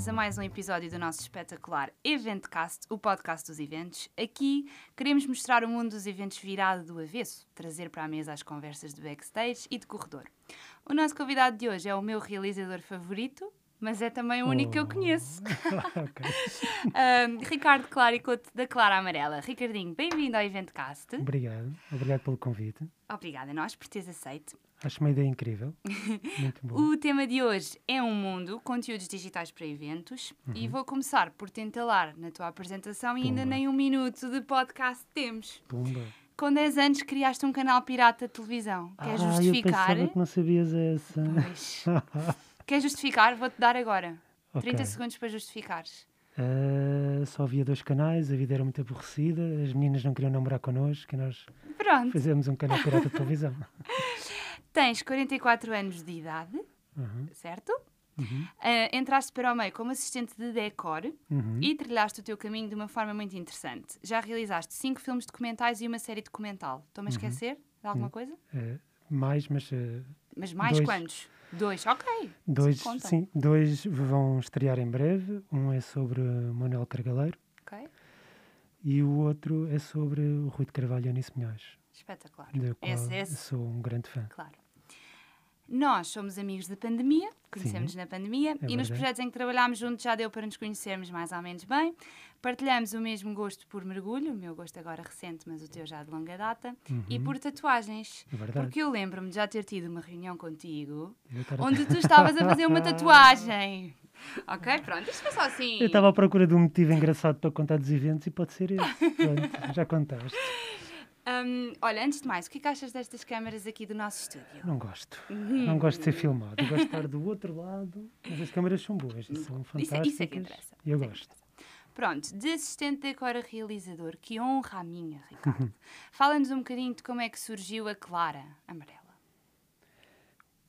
Bem-vindos a mais um episódio do nosso espetacular Eventcast, o podcast dos eventos. Aqui queremos mostrar o mundo dos eventos virado do avesso, trazer para a mesa as conversas de backstage e de corredor. O nosso convidado de hoje é o meu realizador favorito, mas é também o único que eu conheço. um, Ricardo Claricote, da Clara Amarela. Ricardinho, bem-vindo ao Eventcast. Obrigado, obrigado pelo convite. Obrigada a nós por teres aceito. Acho uma ideia incrível. Muito bom. o tema de hoje é um mundo, conteúdos digitais para eventos. Uhum. E vou começar por te entalar na tua apresentação e ainda nem um minuto de podcast temos. Pumba. Com 10 anos criaste um canal pirata de televisão. Quer ah, justificar? Eu que não sabias essa. Pois. Quer justificar? Vou-te dar agora. Okay. 30 segundos para justificares. Uh, só havia dois canais, a vida era muito aborrecida, as meninas não queriam namorar connosco e nós Pronto. fizemos um canal pirata de televisão. Tens 44 anos de idade, uhum. certo? Uhum. Uh, entraste para o meio como assistente de decor uhum. e trilhaste o teu caminho de uma forma muito interessante. Já realizaste cinco filmes documentais e uma série documental. Estou-me a uhum. esquecer de alguma coisa? Uh, mais, mas. Uh, mas mais dois. quantos? Dois, ok. Dois, sim, dois vão estrear em breve. Um é sobre Manuel Cargaleiro. Ok. E o outro é sobre o Rui de Carvalho e Anice Munhoz. Espetacular. Qual esse, esse. sou um grande fã. Claro. Nós somos amigos da pandemia, conhecemos-nos na pandemia, é e verdade. nos projetos em que trabalhámos juntos já deu para nos conhecermos mais ou menos bem. Partilhamos o mesmo gosto por mergulho, o meu gosto agora recente, mas o teu já de longa data, uhum. e por tatuagens. É verdade. Porque eu lembro-me de já ter tido uma reunião contigo onde tu estavas a fazer uma tatuagem. Ok, pronto, isto foi só assim. Eu estava à procura de um motivo engraçado para contar dos eventos e pode ser esse. Pronto, já contaste. Olha, antes de mais, o que, é que achas destas câmaras aqui do nosso estúdio? Não gosto. Uhum. Não gosto de ser filmado. Eu gosto de estar do outro lado, mas as câmaras são boas e são fantásticas. Isso, isso é que interessa. E eu isso é gosto. É Pronto, de assistente de decora realizador, que honra a minha, Ricardo. Fala-nos um bocadinho de como é que surgiu a Clara Amarela.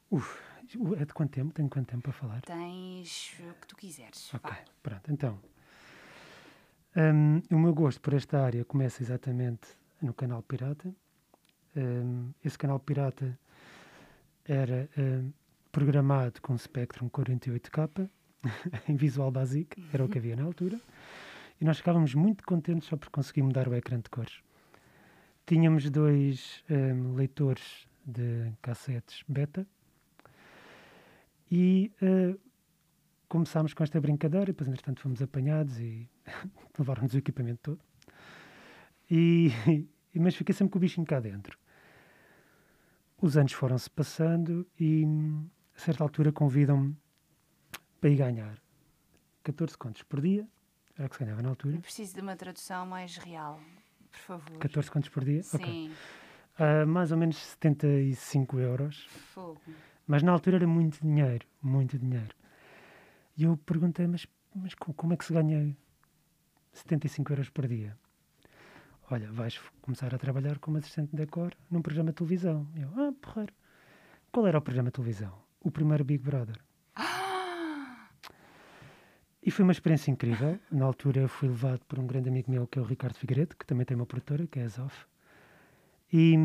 Uf, é de quanto tempo? Tenho quanto tempo para falar? Tens o que tu quiseres. Ok, Vai. pronto. Então, um, o meu gosto por esta área começa exatamente no canal Pirata. Um, esse canal Pirata era um, programado com Spectrum 48K em Visual Basic, era o que havia na altura, e nós ficávamos muito contentes só por conseguir mudar o ecrã de cores. Tínhamos dois um, leitores de cassetes beta e uh, começámos com esta brincadeira, e depois, entretanto, fomos apanhados e levaram-nos o equipamento todo. E, mas fiquei sempre com o bichinho cá dentro. Os anos foram-se passando e, a certa altura, convidam-me para ir ganhar 14 contos por dia, era o que se ganhava na altura. Eu preciso de uma tradução mais real, por favor. 14 contos por dia? Sim. Okay. Uh, mais ou menos 75 euros. Fogo. Mas na altura era muito dinheiro, muito dinheiro. E eu perguntei, mas, mas como é que se ganha 75 euros por dia? Olha, vais começar a trabalhar como assistente de decor num programa de televisão. Eu, ah, porreiro. Qual era o programa de televisão? O primeiro Big Brother. E foi uma experiência incrível. Na altura fui levado por um grande amigo meu, que é o Ricardo Figueiredo, que também tem uma produtora, que é a Zof. E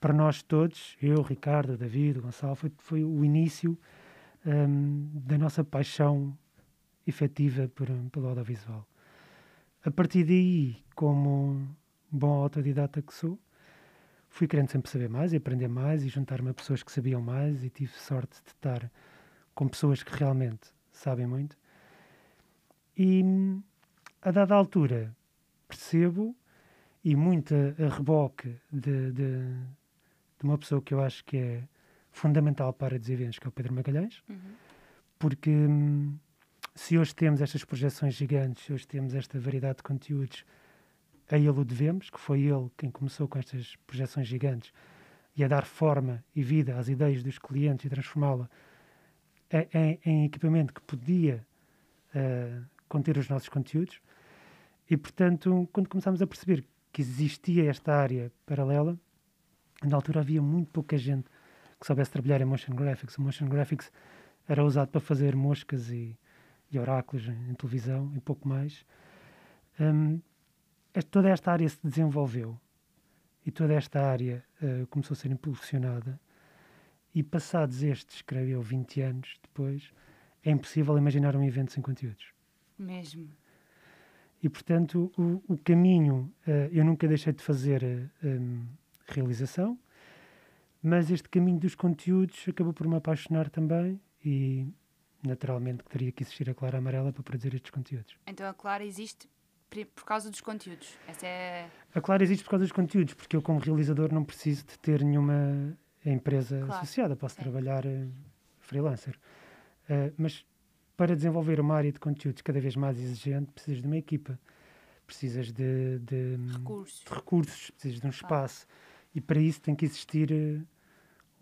para nós todos, eu, Ricardo, David, Gonçalo, foi, foi o início um, da nossa paixão efetiva por, pelo audiovisual. A partir daí, como bom autodidata que sou, fui querendo sempre saber mais e aprender mais e juntar-me a pessoas que sabiam mais e tive sorte de estar com pessoas que realmente sabem muito. E a dada altura percebo, e muito a, reboque de, de, de, uma pessoa que eu acho que é fundamental para eventos, que é o Pedro Magalhães, uhum. porque hum, se hoje temos estas projeções gigantes, se hoje temos esta variedade de conteúdos, a ele o devemos, que foi ele quem começou com estas projeções gigantes e a dar forma e vida às ideias dos clientes e transformá-la em, em, equipamento que podia uh, conter os nossos conteúdos. E, portanto, quando começámos a perceber que existia esta área paralela, na altura havia muito pouca gente que soubesse trabalhar em motion graphics. O motion graphics era usado para fazer moscas e, e oráculos em, em, televisão e pouco mais. Um, toda esta área se desenvolveu e toda esta área uh, começou a ser impulsionada. E passados estes, creio eu, 20 anos depois, é impossível imaginar um evento sem conteúdos. Mesmo. E, portanto, o, o caminho, uh, eu nunca deixei de fazer uh, um, realização, mas este caminho dos conteúdos acabou por me apaixonar também e, naturalmente, que teria que existir a Clara Amarela para produzir estes conteúdos. Então a Clara existe por causa dos conteúdos? Essa é... A Clara existe por causa dos conteúdos, porque eu, como realizador, não preciso de ter nenhuma empresa claro. associada, posso Sim. trabalhar uh, freelancer. Uh, mas para desenvolver uma área de conteúdos cada vez mais exigente, precisas de uma equipa, precisas de, de, recursos. de recursos, precisas de um espaço. E para isso tem que existir uh,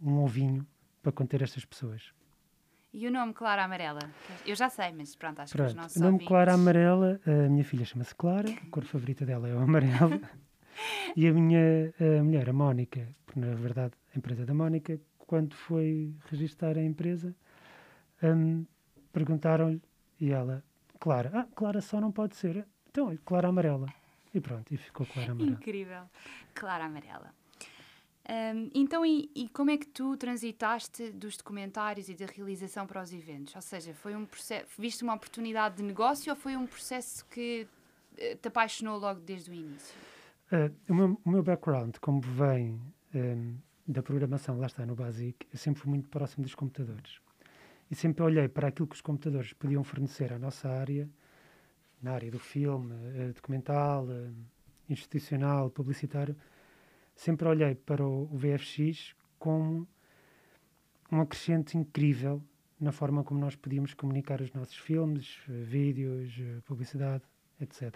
um ovinho para conter estas pessoas. E o nome Clara Amarela? Eu já sei, mas pronto, acho pronto. que os nossos O nome ouvintes... Clara Amarela, a minha filha chama-se Clara, a cor favorita dela é o amarelo. e a minha a mulher, a Mónica, porque na verdade a empresa da Mónica, quando foi registrar a empresa, um, perguntaram-lhe e ela, Clara, ah, Clara só não pode ser. Então, Clara Amarela. E pronto, e ficou Clara Amarela. Incrível. Clara Amarela. Um, então, e, e, como é que tu transitaste dos documentários e da realização para os eventos? Ou seja, foi um processo, viste uma oportunidade de negócio ou foi um processo que eh, te apaixonou logo desde o início? Uh, o, meu, o, meu, background, como vem um, da programação, lá está no Basic, eu sempre fui muito próximo dos computadores. E sempre olhei para aquilo que os computadores podiam fornecer à nossa área, na área do filme, uh, documental, institucional, publicitário, sempre olhei para o, o VFX como um acrescente incrível na forma como nós podíamos comunicar os nossos filmes, vídeos, publicidade, etc.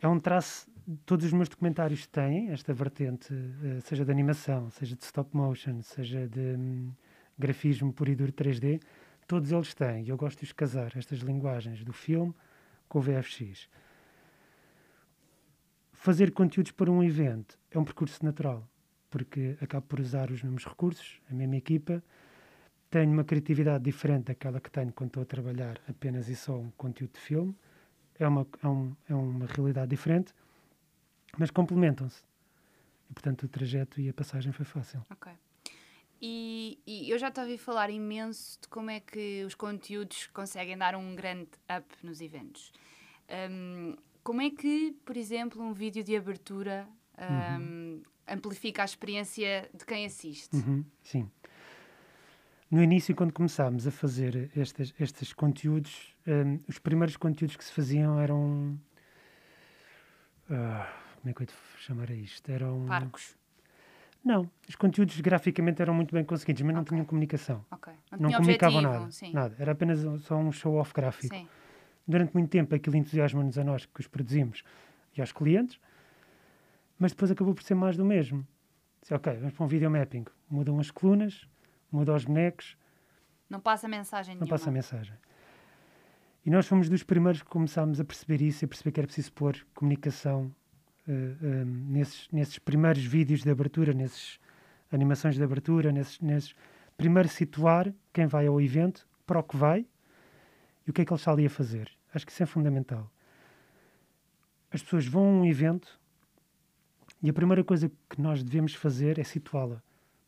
É um traço, todos os meus documentários têm esta vertente, eh, seja de animação, seja de stop motion, seja de um, grafismo puro e duro 3D, todos eles têm. E eu gosto de os casar, estas linguagens do filme com o VFX fazer conteúdos para um evento é um percurso natural, porque acabo por usar os mesmos recursos, a mesma equipa, tenho uma criatividade diferente daquela que tenho quando estou a trabalhar apenas e só um conteúdo de filme, é uma, é, um, é uma realidade diferente, mas complementam-se. E, portanto, o trajeto e a passagem foi fácil. Ok. E, e, eu já te ouvi falar imenso de como é que os conteúdos conseguem dar um grande up nos eventos. Um, como é que, por exemplo, um vídeo de abertura um, uhum. amplifica a experiência de quem assiste? Uhum, sim. No início, quando começámos a fazer estes, estes conteúdos, um, os primeiros conteúdos que se faziam eram. Uh, como é que eu te chamar a isto? Eram. Parcos. Não, os conteúdos graficamente eram muito bem conseguidos, mas okay. não tinham comunicação. Okay. Não, não comunicavam nada, nada. Era apenas só um show-off gráfico. Sim durante muito tempo aquilo entusiasma-nos a nós que os produzimos e aos clientes, mas depois acabou por ser mais do mesmo. Disse, ok, vamos para um video mapping. Mudam as colunas, mudam os bonecos. Não passa mensagem Não nenhuma. passa mensagem. E nós fomos dos primeiros que começámos a perceber isso e a perceber que era preciso pôr comunicação uh, uh, nesses, nesses primeiros vídeos de abertura, nesses animações de abertura, nesses, nesses primeiro situar quem vai ao evento, para o que vai, e o que é que ele está ali a fazer. Acho que isso é fundamental. As pessoas vão a um evento e a primeira coisa que nós devemos fazer é situá-la.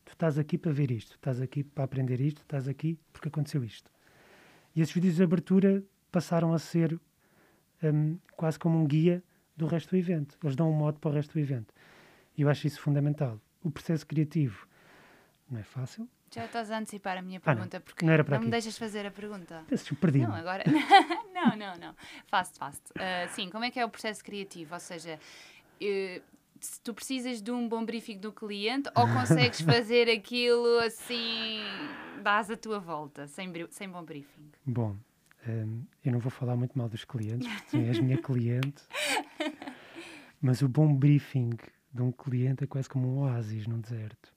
Tu estás aqui para ver isto, estás aqui para aprender isto, estás aqui porque aconteceu isto. E esses vídeos de abertura passaram a ser um, quase como um guia do resto do evento. Eles dão um modo para o resto do evento. E eu acho isso fundamental. O processo criativo não é fácil, já estás a antecipar a minha pergunta, ah, não. porque não, era para não me deixas fazer a pergunta. Peço, perdi Não, agora. não, não, não. Faço, faço. Uh, sim, como é que é o processo criativo? Ou seja, uh, se tu precisas de um bom briefing do cliente ou consegues fazer aquilo assim, dás a tua volta, sem, sem bom briefing? Bom, um, eu não vou falar muito mal dos clientes, porque tu és minha cliente, mas o bom briefing de um cliente é quase como um oásis num deserto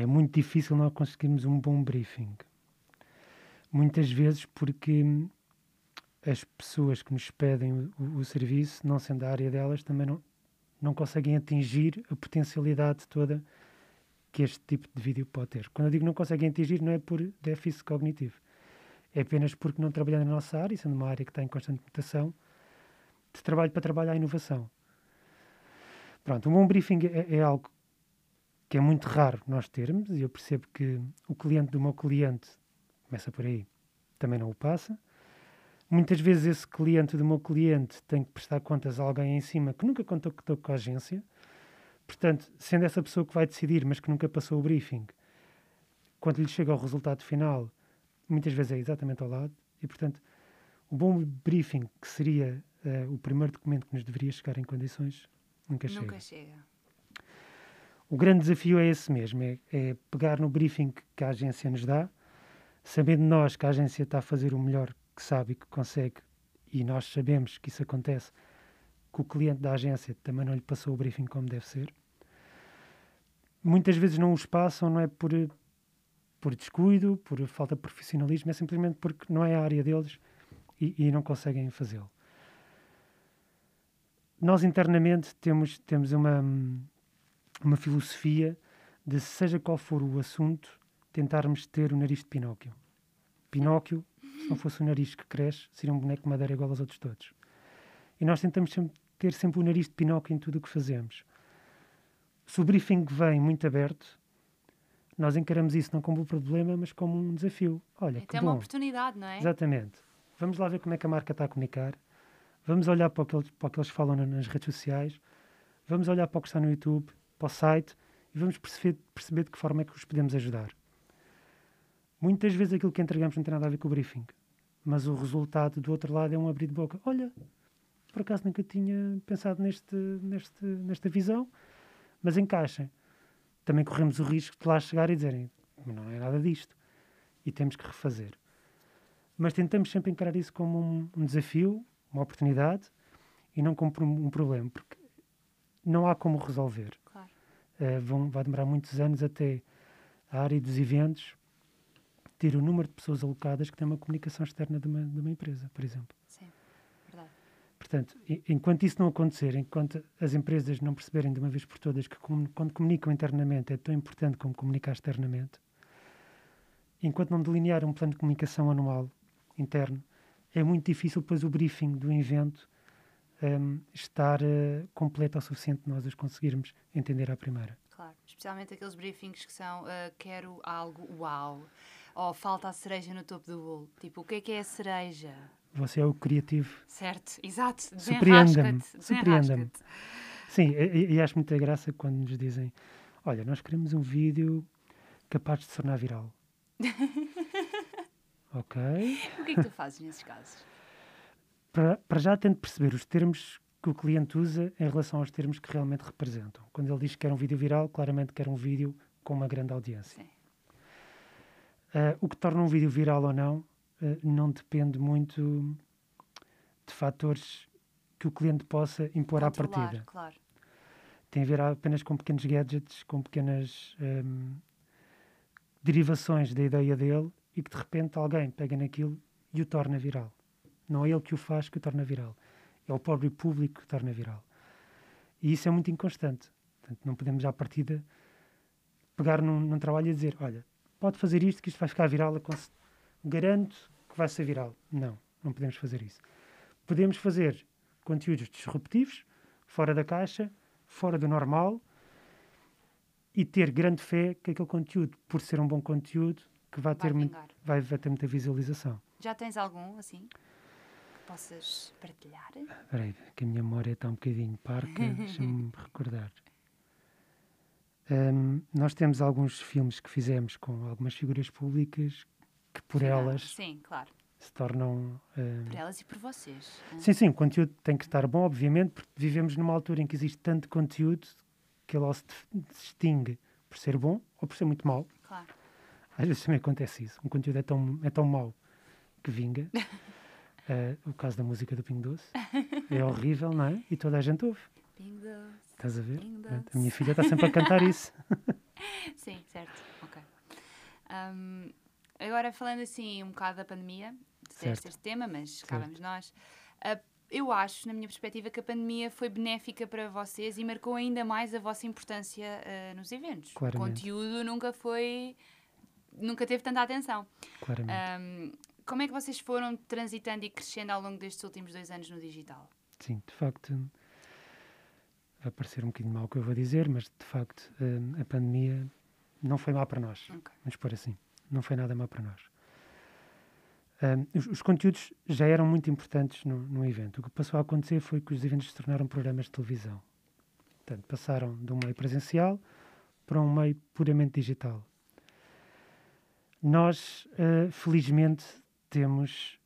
é muito difícil nós conseguirmos um bom briefing. Muitas vezes porque as pessoas que nos pedem o, o serviço, não sendo a área delas, também não, não conseguem atingir a potencialidade toda que este tipo de vídeo pode ter. Quando eu digo não conseguem atingir, não é por déficit cognitivo. É apenas porque não trabalhando na nossa área, sendo uma área que está em constante mutação, de trabalho para trabalhar a inovação. Pronto, um bom briefing é, é algo que é muito raro nós termos, e eu percebo que o cliente do meu cliente, começa por aí, também não o passa. Muitas vezes esse cliente do meu cliente tem que prestar contas a alguém em cima que nunca contactou com a agência. Portanto, sendo essa pessoa que vai decidir, mas que nunca passou o briefing, quando lhe chega ao resultado final, muitas vezes é exatamente ao lado. E, portanto, o bom briefing, que seria uh, o primeiro documento que nos deveria chegar em condições, nunca, Nunca chega. chega. O grande desafio é esse mesmo, é, é pegar no briefing que a agência nos dá, sabendo nós que a agência está a fazer o melhor que sabe e que consegue, e nós sabemos que isso acontece, que o cliente da agência também não lhe passou o briefing como deve ser. Muitas vezes não os passam, não é por, por descuido, por falta de profissionalismo, é simplesmente porque não é a área deles e, e não conseguem fazê-lo. Nós internamente temos, temos uma, uma filosofia de, seja qual for o assunto, tentarmos ter o nariz de Pinóquio. Pinóquio, se não fosse o nariz que cresce, seria um boneco de madeira igual aos outros todos. E nós tentamos sempre, ter sempre o nariz de Pinóquio em tudo o que fazemos. Se o briefing vem muito aberto, nós encaramos isso não como um problema, mas como um desafio. Olha, Então que é uma bom. oportunidade, não é? Exatamente. Vamos lá ver como é que a marca está a comunicar. Vamos olhar para o que eles, para o que eles falam na- nas redes sociais. Vamos olhar para o que está no YouTube, para o site e vamos perceber, perceber de que forma é que os podemos ajudar. Muitas vezes aquilo que entregamos não tem nada a ver com o briefing, mas o resultado do outro lado é um abrir de boca. Olha, por acaso nunca tinha pensado neste, neste, nesta visão, mas encaixa. Também corremos o risco de lá chegar e dizerem não é nada disto e temos que refazer. Mas tentamos sempre encarar isso como um, um desafio, uma oportunidade e não como um problema, porque não há como resolver. Eh, vão, vai demorar muitos anos até a área dos eventos ter o número de pessoas alocadas que têm uma comunicação externa de uma, de uma empresa, por exemplo. Sim, verdade. Portanto, enquanto isso não acontecer, enquanto as empresas não perceberem de uma vez por todas que quando comunicam internamente é tão importante como comunicar externamente, enquanto não delinear um plano de comunicação anual interno, é muito difícil depois o briefing do evento hum, estar eh, completo o suficiente nós os conseguirmos entender à primeira. Claro. Especialmente aqueles briefings que são ah, quero algo uau. Ou falta a cereja no topo do bolo. Tipo, o que é que é a cereja? Você é o criativo. Certo, exato. Surpreenda-me, surpreenda-me. Sim, e, e acho muita graça quando nos dizem: Olha, nós queremos um vídeo capaz de se tornar viral. ok. O que é que tu fazes nesses casos? Para, para já tento perceber os termos que o cliente usa em relação aos termos que realmente representam. Quando ele diz que quer um vídeo viral, claramente quer um vídeo com uma grande audiência. Ah, o que torna um vídeo viral ou não ah, não depende muito de fatores que o cliente possa impor à Controlar, partida. Claro. tem a ver apenas com pequenos gadgets, com pequenas hum, derivações da ideia dele e que de repente alguém pega naquilo e o torna viral. Não é ele que o faz que o torna viral, é o próprio público que o torna viral. E isso é muito inconstante. Portanto, não podemos à partida pegar num, num trabalho e dizer: olha, pode fazer isto que isto vai ficar viral, garanto que vai ser viral. Não, não podemos fazer isso. Podemos fazer conteúdos disruptivos, fora da caixa, fora do normal e ter grande fé que aquele conteúdo, por ser um bom conteúdo, que vai, Vai ter, vai, vai ter muita visualização. Já tens algum, assim, possas partilhar? Espera aí, que a minha memória está um bocadinho parca, deixa-me recordar. Hum, nós temos alguns filmes que fizemos com algumas figuras públicas que por elas Sim, claro. se tornam... hum, Por elas e por vocês. hã? Sim, sim, o conteúdo tem que estar bom, obviamente, porque vivemos numa altura em que existe tanto conteúdo que ele se distingue por ser bom ou por ser muito mau. Claro. Às vezes também acontece isso. Um conteúdo é tão, é tão mau que vinga. Eh, o caso da música do Pingo Doce. É horrível, não é? E toda a gente ouve. Pingo doce. Estás a ver? Pingo doce. A minha filha está sempre a cantar isso. Sim, certo. Ok. Ahm, agora, falando assim um bocado da pandemia, disseste Certo. este tema, mas cá vamos nós. Ah, eu acho, na minha perspectiva, que a pandemia foi benéfica para vocês e marcou ainda mais a vossa importância ah, nos eventos. Claramente. O conteúdo nunca foi. nunca teve tanta atenção. Claramente. Ahm, como é que vocês foram transitando e crescendo ao longo destes últimos dois anos no digital? Sim, de facto. vai parecer um bocadinho mal o que eu vou dizer, mas de facto uh, a pandemia não foi má para nós. Ok. Vamos pôr assim. Não foi nada má para nós. Um, os, os conteúdos já eram muito importantes no, no evento. O que passou a acontecer foi que os eventos se tornaram programas de televisão. Portanto, passaram de um meio presencial para um meio puramente digital. Nós, uh, felizmente, temos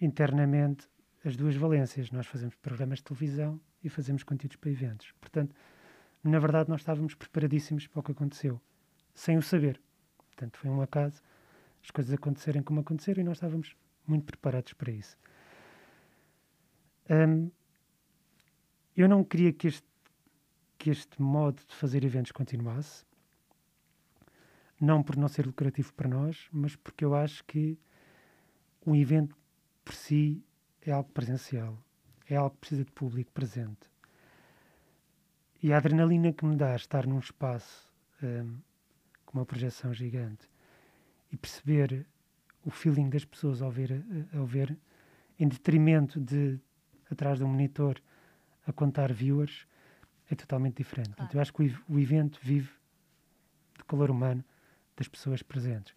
internamente as duas valências. Nós fazemos programas de televisão e fazemos conteúdos para eventos. Portanto, na verdade, nós estávamos preparadíssimos para o que aconteceu, sem o saber. Portanto, foi um acaso as coisas acontecerem como aconteceram e nós estávamos muito preparados para isso. Um, eu não queria que este, que este modo de fazer eventos continuasse, não por não ser lucrativo para nós, mas porque eu acho que um evento por si é algo presencial, é algo que precisa de público presente. E a adrenalina que me dá estar num espaço um, com uma projeção gigante e perceber o feeling das pessoas ao ver, ao ver em detrimento de atrás de um monitor a contar viewers, é totalmente diferente. Claro. Então, eu acho que o, o evento vive do calor humano das pessoas presentes.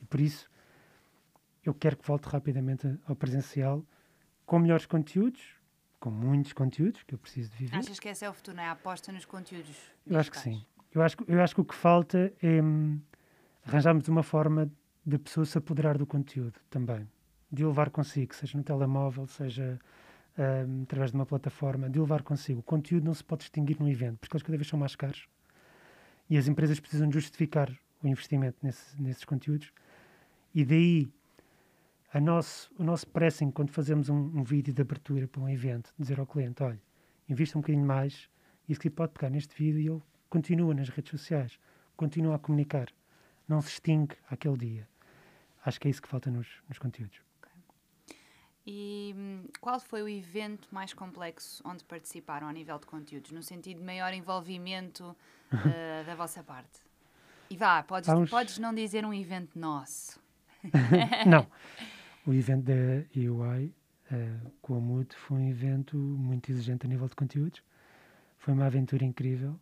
E por isso, eu quero que volte rapidamente ao presencial com melhores conteúdos, com muitos conteúdos que eu preciso de viver. Achas que esse é o futuro, não é? A aposta nos conteúdos. Eu acho que sim. Eu acho, eu acho que o que falta é hum, arranjarmos uma forma de a pessoa se apoderar do conteúdo também, de o levar consigo, seja no telemóvel, seja um, através de uma plataforma, de o levar consigo. O conteúdo não se pode distinguir num evento, porque eles cada vez são mais caros e as empresas precisam justificar o investimento nesse, nesses conteúdos e daí a nosso, o nosso pressing quando fazemos um, um, vídeo de abertura para um evento, dizer ao cliente, olha, invista um bocadinho mais, isso que pode pegar neste vídeo e ele continua nas redes sociais, continua a comunicar não se extingue aquele dia. Acho que é isso que falta nos, nos conteúdos. Okay. E hum, qual foi o evento mais complexo onde participaram a nível de conteúdos, no sentido de maior envolvimento uh, da vossa parte? E vá, podes, uns... podes não dizer um evento nosso. não. O evento da UI uh, eh, com a MUD foi um evento muito exigente a nível de conteúdos. Foi uma aventura incrível.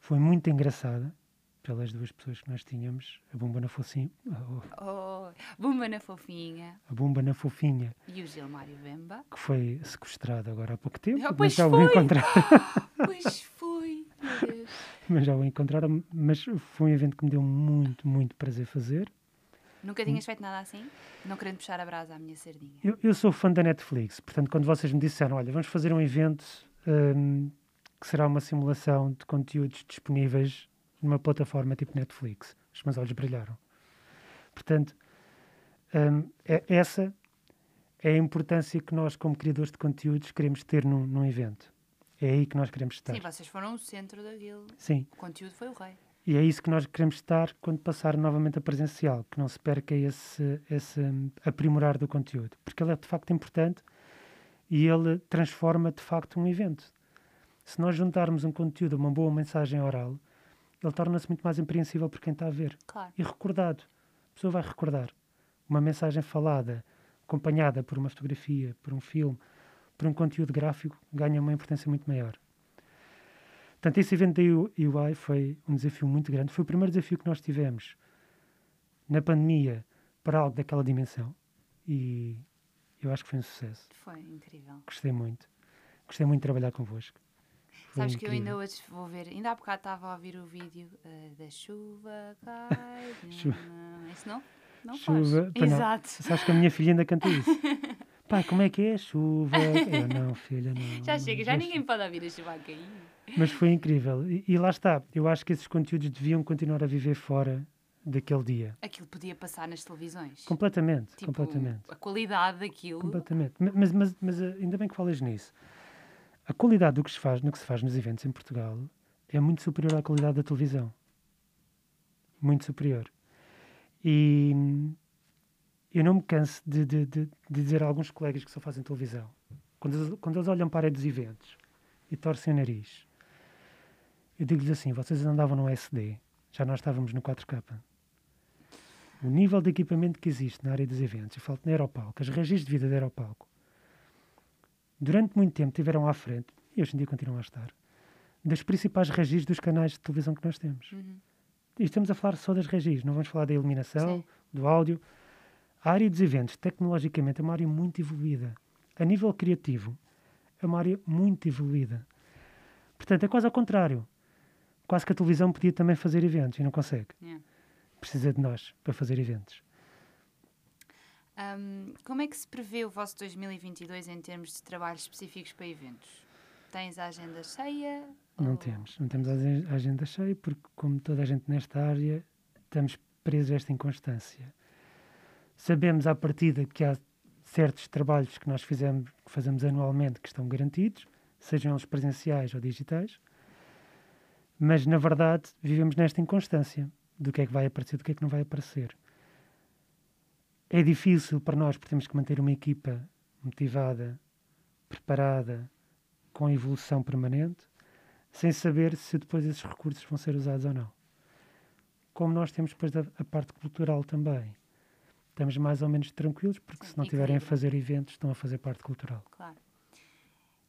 Foi muito engraçada pelas duas pessoas que nós tínhamos, a Bumba na Fofinha. Oh, oh, na Fofinha. A Bumba na Fofinha. E o Gilmário Bemba. Que foi sequestrado agora há pouco tempo. Pois mas já foi. o encontraram. pois foi, Mas já o encontraram. Mas foi um evento que me deu muito, muito prazer fazer. Nunca tinhas feito nada assim? Não querendo puxar a brasa à minha sardinha. Eu, eu sou fã da Netflix, portanto, quando vocês me disseram, olha, vamos fazer um evento um, que será uma simulação de conteúdos disponíveis numa plataforma tipo Netflix. Os meus olhos brilharam. Portanto, um, é, essa é a importância que nós, como criadores de conteúdos, queremos ter num, num evento. É aí que nós queremos estar. Sim, vocês foram o centro daquilo. Sim. O conteúdo foi o rei. E é isso que nós queremos estar quando passar novamente a presencial, que não se perca esse, esse aprimorar do conteúdo, porque ele é de facto importante e ele transforma de facto um evento. Se nós juntarmos um conteúdo, uma boa mensagem oral, ele torna-se muito mais impreensível por quem está a ver. Claro. E recordado. A pessoa vai recordar. Uma mensagem falada, acompanhada por uma fotografia, por um filme, por um conteúdo gráfico, ganha uma importância muito maior. Portanto, esse evento da UI foi um desafio muito grande. Foi o primeiro desafio que nós tivemos na pandemia para algo daquela dimensão. E eu acho que foi um sucesso. Foi incrível. Gostei muito. Gostei muito de trabalhar convosco. Sabes que eu ainda hoje vou ver, ainda há bocado estava a ouvir o vídeo uh, da chuva cai. chuva. Isso não? Não chuva, faz. Exato. Não. Sabes que a minha filha ainda canta isso. Pai, como é que é? Chuva. Eu, não, filha, não. Já chega, já ninguém pode ouvir a chuva a cair. Mas foi incrível. E, e, lá está. Eu acho que esses conteúdos deviam continuar a viver fora daquele dia. Aquilo podia passar nas televisões. Completamente, tipo, completamente. A qualidade daquilo. Completamente. Mas, mas, mas eh, ainda bem que falas nisso a qualidade do que se faz, no que se faz nos eventos em Portugal é muito superior à qualidade da televisão. Muito superior. E eu não me canso de, de, de, de dizer a alguns colegas que só fazem televisão, quando, quando eles olham para dos eventos e torcem o nariz, eu digo-lhes assim: vocês andavam no SD, já nós estávamos no 4K. O nível de equipamento que existe na área dos eventos, eu falo na Aeropalco, as regiões de vida da Aeropalco, durante muito tempo tiveram à frente, e hoje em dia continuam a estar, das principais regis dos canais de televisão que nós temos. Uhum. E estamos a falar só das regis, não vamos falar da iluminação, Sim. do áudio. A área dos eventos, tecnologicamente, é uma área muito evoluída. A nível criativo, é uma área muito evoluída. Portanto, é quase ao contrário. Quase que a televisão podia também fazer eventos e não consegue. Yeah. Precisa de nós para fazer eventos. Um, como é que se prevê o vosso 2022 em termos de trabalhos específicos para eventos? Tens a agenda cheia? Não ou- temos. Não temos a agenda cheia porque, como toda a gente nesta área, estamos presos a esta inconstância. Sabemos à partida que há certos trabalhos que nós fizemos, que fazemos anualmente que estão garantidos, sejam eles presenciais ou digitais, mas na verdade vivemos nesta inconstância do que é que vai aparecer, do que é que não vai aparecer. É difícil para nós, porque temos que manter uma equipa motivada, preparada, com evolução permanente, sem saber se depois esses recursos vão ser usados ou não. Como nós temos depois a, a parte cultural também. Estamos mais ou menos tranquilos, porque Sim, se não tiverem a fazer eventos, estão a fazer parte cultural. Claro.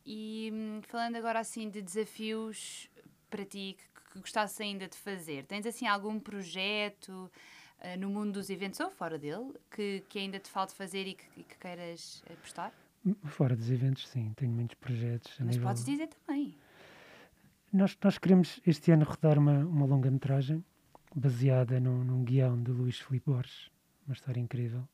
E hum, falando agora assim de desafios para ti que, que gostasses ainda de fazer, tens assim algum projeto ah, no mundo dos eventos ou fora dele que, que ainda te falta fazer e que, e que queiras apostar? Fora dos eventos, sim, tenho muitos projetos. a Mas nível- podes dizer também. Nós, nós queremos este ano rodar uma, uma longa-metragem baseada num, num guião de Luís Filipe Borges, uma história incrível.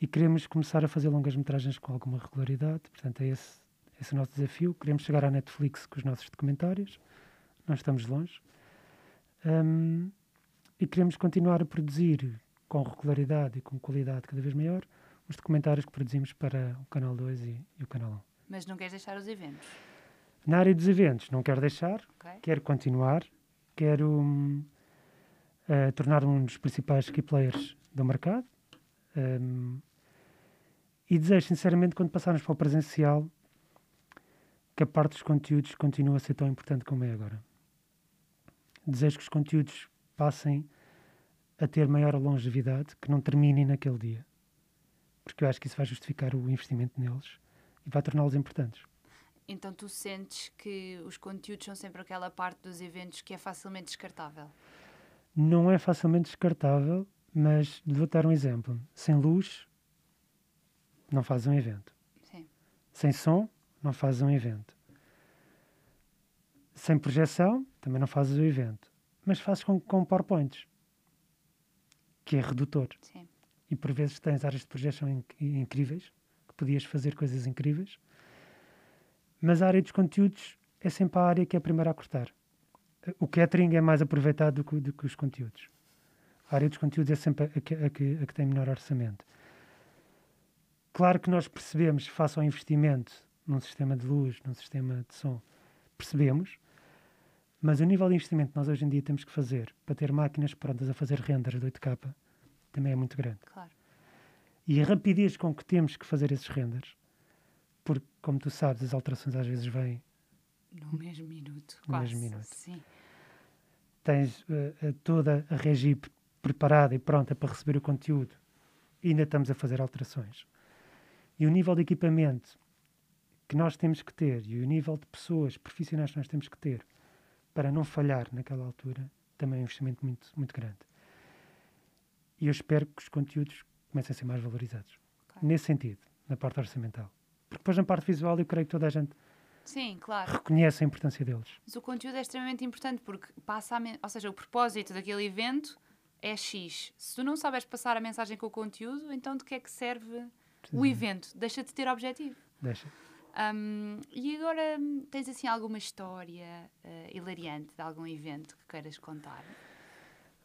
E queremos começar a fazer longas-metragens com alguma regularidade, portanto é esse, esse é o nosso desafio. Queremos chegar à Netflix com os nossos documentários, não estamos longe. Ahm, e queremos continuar a produzir com regularidade e com qualidade cada vez maior os documentários que produzimos para o Canal 2 e, e o Canal 1. Mas não queres deixar os eventos, Na área dos eventos, não quero deixar, ok? quero continuar, quero hum, eh, tornar um dos principais key players do mercado hum, e desejo sinceramente quando passarmos para o presencial que a parte dos conteúdos continue a ser tão importante como é agora. Desejo que os conteúdos passem a ter maior longevidade, que não terminem naquele dia, porque eu acho que isso vai justificar o investimento neles e vai torná-los importantes. Então tu sentes que os conteúdos são sempre aquela parte dos eventos que é facilmente descartável. não é facilmente descartável, mas vou dar um exemplo. Sem luz, não fazes um evento. Sim. Sem som, não fazes um evento. Sem projeção, também não fazes o evento. Mas fazes com, com PowerPoints, que é redutor. Sim. E por vezes tens áreas de projeção inc- incríveis, que podias fazer coisas incríveis. Mas a área dos conteúdos é sempre a área que é a primeira a cortar. O catering é mais aproveitado do que, do que os conteúdos. A área dos conteúdos é sempre a que, a que, a que tem menor orçamento. Claro que nós percebemos, face ao investimento num sistema de luz, num sistema de som, percebemos, mas o nível de investimento que nós hoje em dia temos que fazer para ter máquinas prontas a fazer renders de 8K também é muito grande. Claro. E a rapidez com que temos que fazer esses renders, porque, como tu sabes, as alterações às vezes vêm, No mesmo minuto, No quase. mesmo minuto. Sim. tens eh, toda a regi pre- preparada e pronta para receber o conteúdo, e ainda estamos a fazer alterações. E o nível de equipamento que nós temos que ter e o nível de pessoas profissionais que nós temos que ter para não falhar naquela altura também é um investimento muito, muito grande. E eu espero que os conteúdos comecem a ser mais valorizados. Claro. Nesse sentido, na parte orçamental. Porque depois na parte visual eu creio que toda a gente Sim, claro. reconhece a importância deles. Mas o conteúdo é extremamente importante porque passa a ou seja, o propósito daquele evento é X. Se tu não sabes passar a mensagem com o conteúdo, então de que é que serve o evento? Deixa de ter objetivo. Deixa. Hum, e agora tens assim alguma história eh, hilariante de algum evento que queiras contar?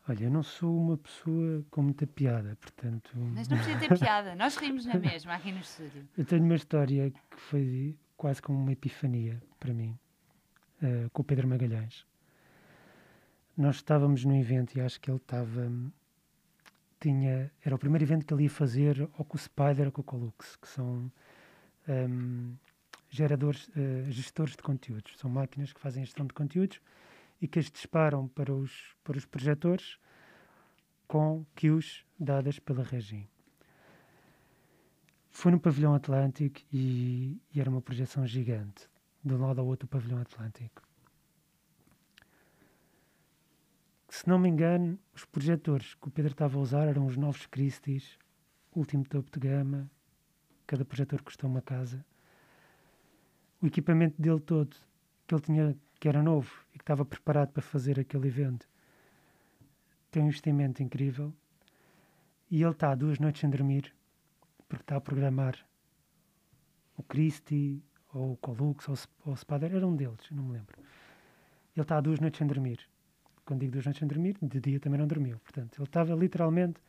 Olha, eu não sou uma pessoa com muita piada, portanto. Mas não precisa ter piada, nós rimos na mesma aqui no estúdio. Eu tenho uma história que foi quase como uma epifania para mim, eh, com o Pedro Magalhães. Nós estávamos num evento e acho que ele estava. Tinha, era o primeiro evento que ele ia fazer ou com o Spider ou com o Colux, que são ehm, geradores, eh, gestores de conteúdos. São máquinas que fazem gestão de conteúdos e que as disparam para os, para os projetores com cues dadas pela Regi. Foi no pavilhão Atlântico e, e era uma projeção gigante, de um lado ao outro do pavilhão Atlântico. se não me engano, os projetores que o Pedro estava a usar eram os novos Christie's, último topo de gama. Cada projetor custou uma casa. O equipamento dele todo, que ele tinha, que era novo e que estava preparado para fazer aquele evento, tem um investimento incrível. E ele está duas noites sem dormir, porque está a programar o Christie, ou o Colux, ou, ou o Spader, era um deles, não me lembro. Ele está duas noites sem dormir. Quando digo duas noites sem dormir, de dia também não dormiu. Portanto, ele estava literalmente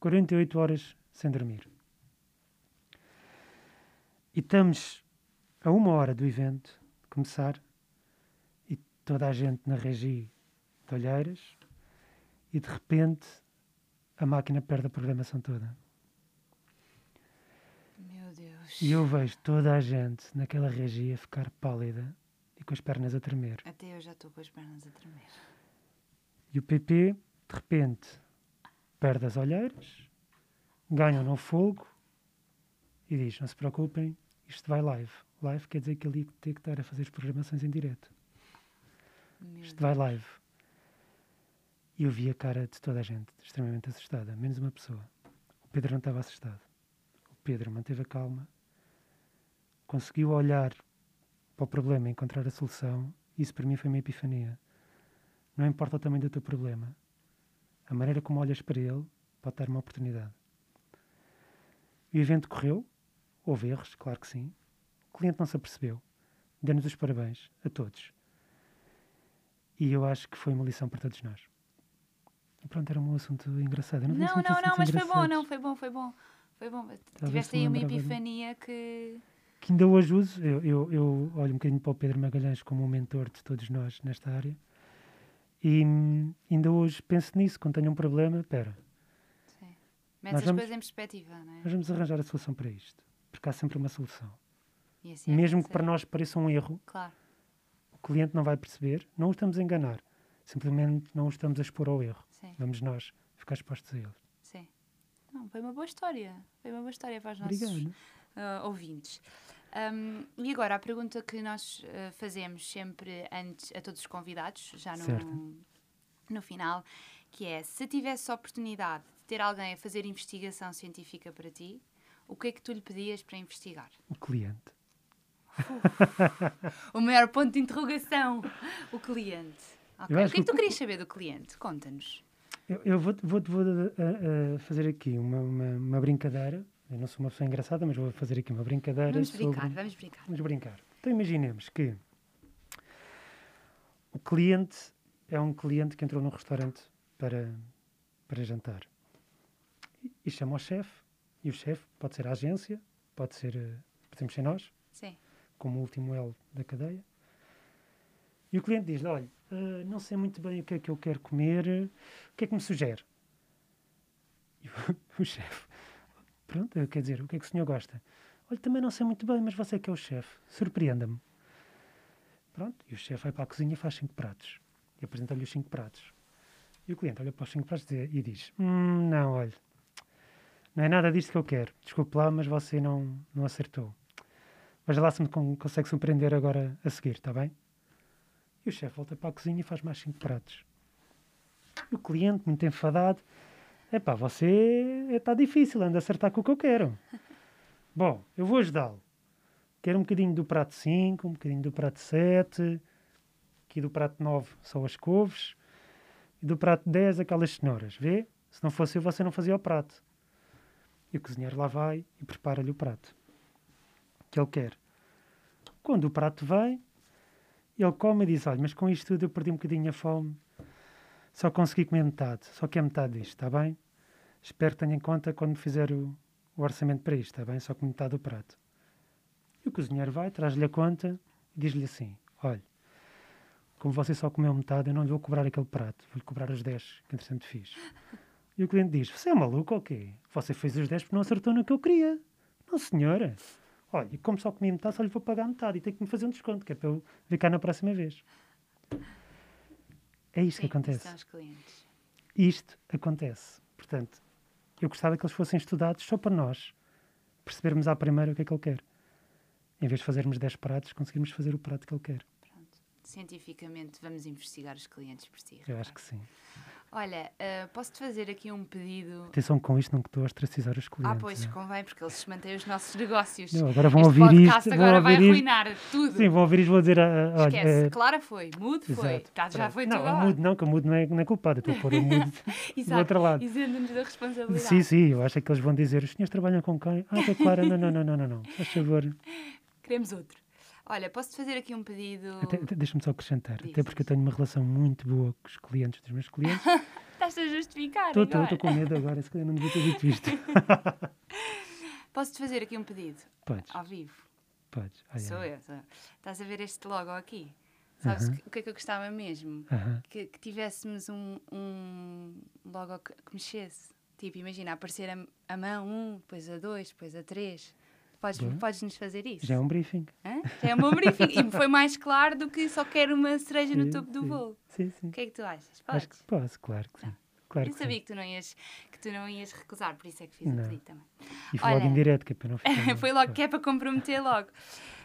48 horas sem dormir. E estamos a uma hora do evento começar e toda a gente na regi de olheiras e de repente a máquina perde a programação toda. Meu Deus. E eu vejo toda a gente naquela regia ficar pálida e com as pernas a tremer. Até eu já estou com as pernas a tremer. E o PP, de repente, perde as olheiras, ganha novo fogo e diz: Não se preocupem, isto vai live. Live quer dizer que ele ia ter que estar a fazer as programações em direto. Meu Isto vai live. E eu vi a cara de toda a gente extremamente assustada, menos uma pessoa. O Pedro não estava assustado. O Pedro manteve a calma, conseguiu olhar para o problema e encontrar a solução. Isso para mim foi uma epifania. Não importa o tamanho do teu problema, a maneira como olhas para ele pode dar uma oportunidade. O evento correu, houve erros, claro que sim. O cliente não se apercebeu. Deu-nos os parabéns a todos. E eu acho que foi uma lição para todos nós. Pronto, era um assunto engraçado. Eu não, Não, disse não, não, mas foi bom, não, foi bom, foi bom. Foi bom. Tiveste aí uma epifania que. Que ainda hoje uso. Eu, eu, eu olho um bocadinho para o Pedro Magalhães como um mentor de todos nós nesta área. E hum, ainda hoje penso nisso. Quando tenho um problema, espera, Sim. Mete Nós as vamos- coisas em perspectiva, não é? nós vamos arranjar a solução para isto. Porque há sempre uma solução. Assim é Mesmo que para nós pareça um erro, Claro. o cliente não vai perceber, não o estamos a enganar. Simplesmente não o estamos a expor ao erro. Sim, Vamos nós ficar expostos a ele. sim. Não, foi uma boa história. Foi uma boa história para os nossos Obrigado. ah, ouvintes. Um, e agora, a pergunta que nós ah, fazemos sempre antes a todos os convidados, já Certo. no, no final, que é, se tivesse a oportunidade de ter alguém a fazer investigação científica para ti, o que é que tu lhe pedias para investigar? O cliente. O maior ponto de interrogação, o cliente. Ok, Eu O que é que tu querias saber do cliente? Conta-nos. Eu, eu vou, vou, vou uh, uh, fazer aqui uma, uma, uma brincadeira. Eu não sou uma pessoa engraçada, mas vou fazer aqui uma brincadeira Vamos sobre... brincar, vamos brincar. Vamos brincar. Então imaginemos que o cliente é um cliente que entrou num restaurante para, para jantar e, e chama o chefe. E o chefe pode ser a agência, pode ser, eh, podemos ser nós, Sim. Como o último L da cadeia. E o cliente diz: Olha, eh, não sei muito bem o que é que eu quero comer, o que é que me sugere? E o, o chefe, pronto, quer dizer, o que é que o senhor gosta? Olha, também não sei muito bem, mas você que é o chefe, surpreenda-me. Pronto, e o chefe vai para a cozinha e faz cinco pratos. E apresenta-lhe os cinco pratos. E o cliente olha para os cinco pratos e diz: Hum, não, olha, não é nada disto que eu quero. Desculpe lá, mas você não, não acertou. Veja lá se me con- consegue surpreender agora a seguir, está bem? E o chefe volta para a cozinha e faz mais cinco pratos. E o cliente, muito enfadado, epá, você está difícil, anda a acertar com o que eu quero. Bom, eu vou ajudá-lo. Quero um bocadinho do prato 5, um bocadinho do prato 7, aqui do prato 9 só as couves, e do prato 10 aquelas cenouras, vê? Se não fosse eu, você não fazia o prato. E o cozinheiro lá vai e prepara-lhe o prato que ele quer. Quando o prato vem, ele come e diz: Olha, mas com isto tudo eu perdi um bocadinho a fome, só consegui comer metade, só que é metade disto, está bem? Espero que tenha em conta quando fizer o, o orçamento para isto, está bem? Só com metade do prato. E o cozinheiro vai, traz-lhe a conta e diz-lhe assim: Olha, como você só comeu metade, eu não lhe vou cobrar aquele prato, vou-lhe cobrar os 10 que entretanto fiz. E o cliente diz: Você é maluco ou quê? Você fez os 10 porque não acertou no que eu queria. Não, senhora. Olha, e como só comi metade, só lhe vou pagar metade e tem que me fazer um desconto, que é para eu vir cá na próxima vez. É isto que Sim, acontece. São os clientes. Isto acontece. Portanto, eu gostava que eles fossem estudados só para nós percebermos à primeira o que é que ele quer. Em vez de fazermos 10 pratos, conseguirmos fazer o prato que ele quer. Pronto. cientificamente vamos investigar os clientes por si. Eu acho que sim. Olha, uh, posso-te fazer aqui um pedido? Atenção com isto, não que estou a ostracizar os clientes. Ah, pois, né? convém, porque eles mantêm os nossos negócios. Não, agora vão este ouvir podcast isto. agora vai isto. arruinar tudo. Sim, vão ouvir isto e vão dizer. ah, ah, olha, Esquece, eh, Clara foi, mudo foi, tá, já foi não, tudo o mudo não, que o mudo não é, não é culpado. Estou a pôr o mudo do outro lado. isento-nos da responsabilidade. Sim, sim, eu acho que eles vão dizer: os senhores trabalham com quem? Ah, com a Clara. Não, não, não, não, não, não. Faz favor. Queremos outro. Olha, posso-te fazer aqui um pedido? Deixa-me só acrescentar. Diz, Até porque eu tenho uma relação muito boa com os clientes dos meus clientes. Estás-te a justificar Estou, agora. estou com medo agora, se calhar não devia ter dito isto. Posso-te fazer aqui um pedido? Podes, Ao vivo. podes. Ai, Sou ai. eu. Sou. eu. Estás a ver este logo aqui? Sabes Aham. que- o que é que eu gostava mesmo? Aham. Que, que tivéssemos um, um logo que, que mexesse. Tipo, imagina, aparecer a, a mão um, depois a dois, depois a três. Podes, Boa. podes-nos fazer isso? Já é um briefing. Hã? Já é um bom briefing. e foi mais claro do que só quero uma cereja no topo do bolo. Sim, sim. O que é que tu achas? Podes? Acho que posso, claro que sim. Claro Eu que sabia sim. que tu, não ias, que tu não ias recusar, por isso é que fiz o Não. pedido também. E foi logo Olha, em direto, que é para não ficar. Foi logo que é para comprometer logo.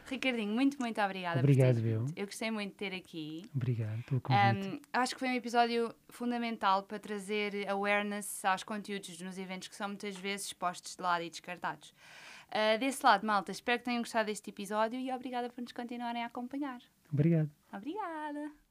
Ricardinho, muito, muito obrigada Obrigado, por teres eu. Eu gostei muito de ter aqui. Obrigado pelo convite. Um, acho que foi um episódio fundamental para trazer awareness aos conteúdos nos eventos que são muitas vezes postos de lado e descartados. Uh, desse lado, malta, espero que tenham gostado deste episódio e obrigada por nos continuarem a acompanhar. Obrigado. Obrigada!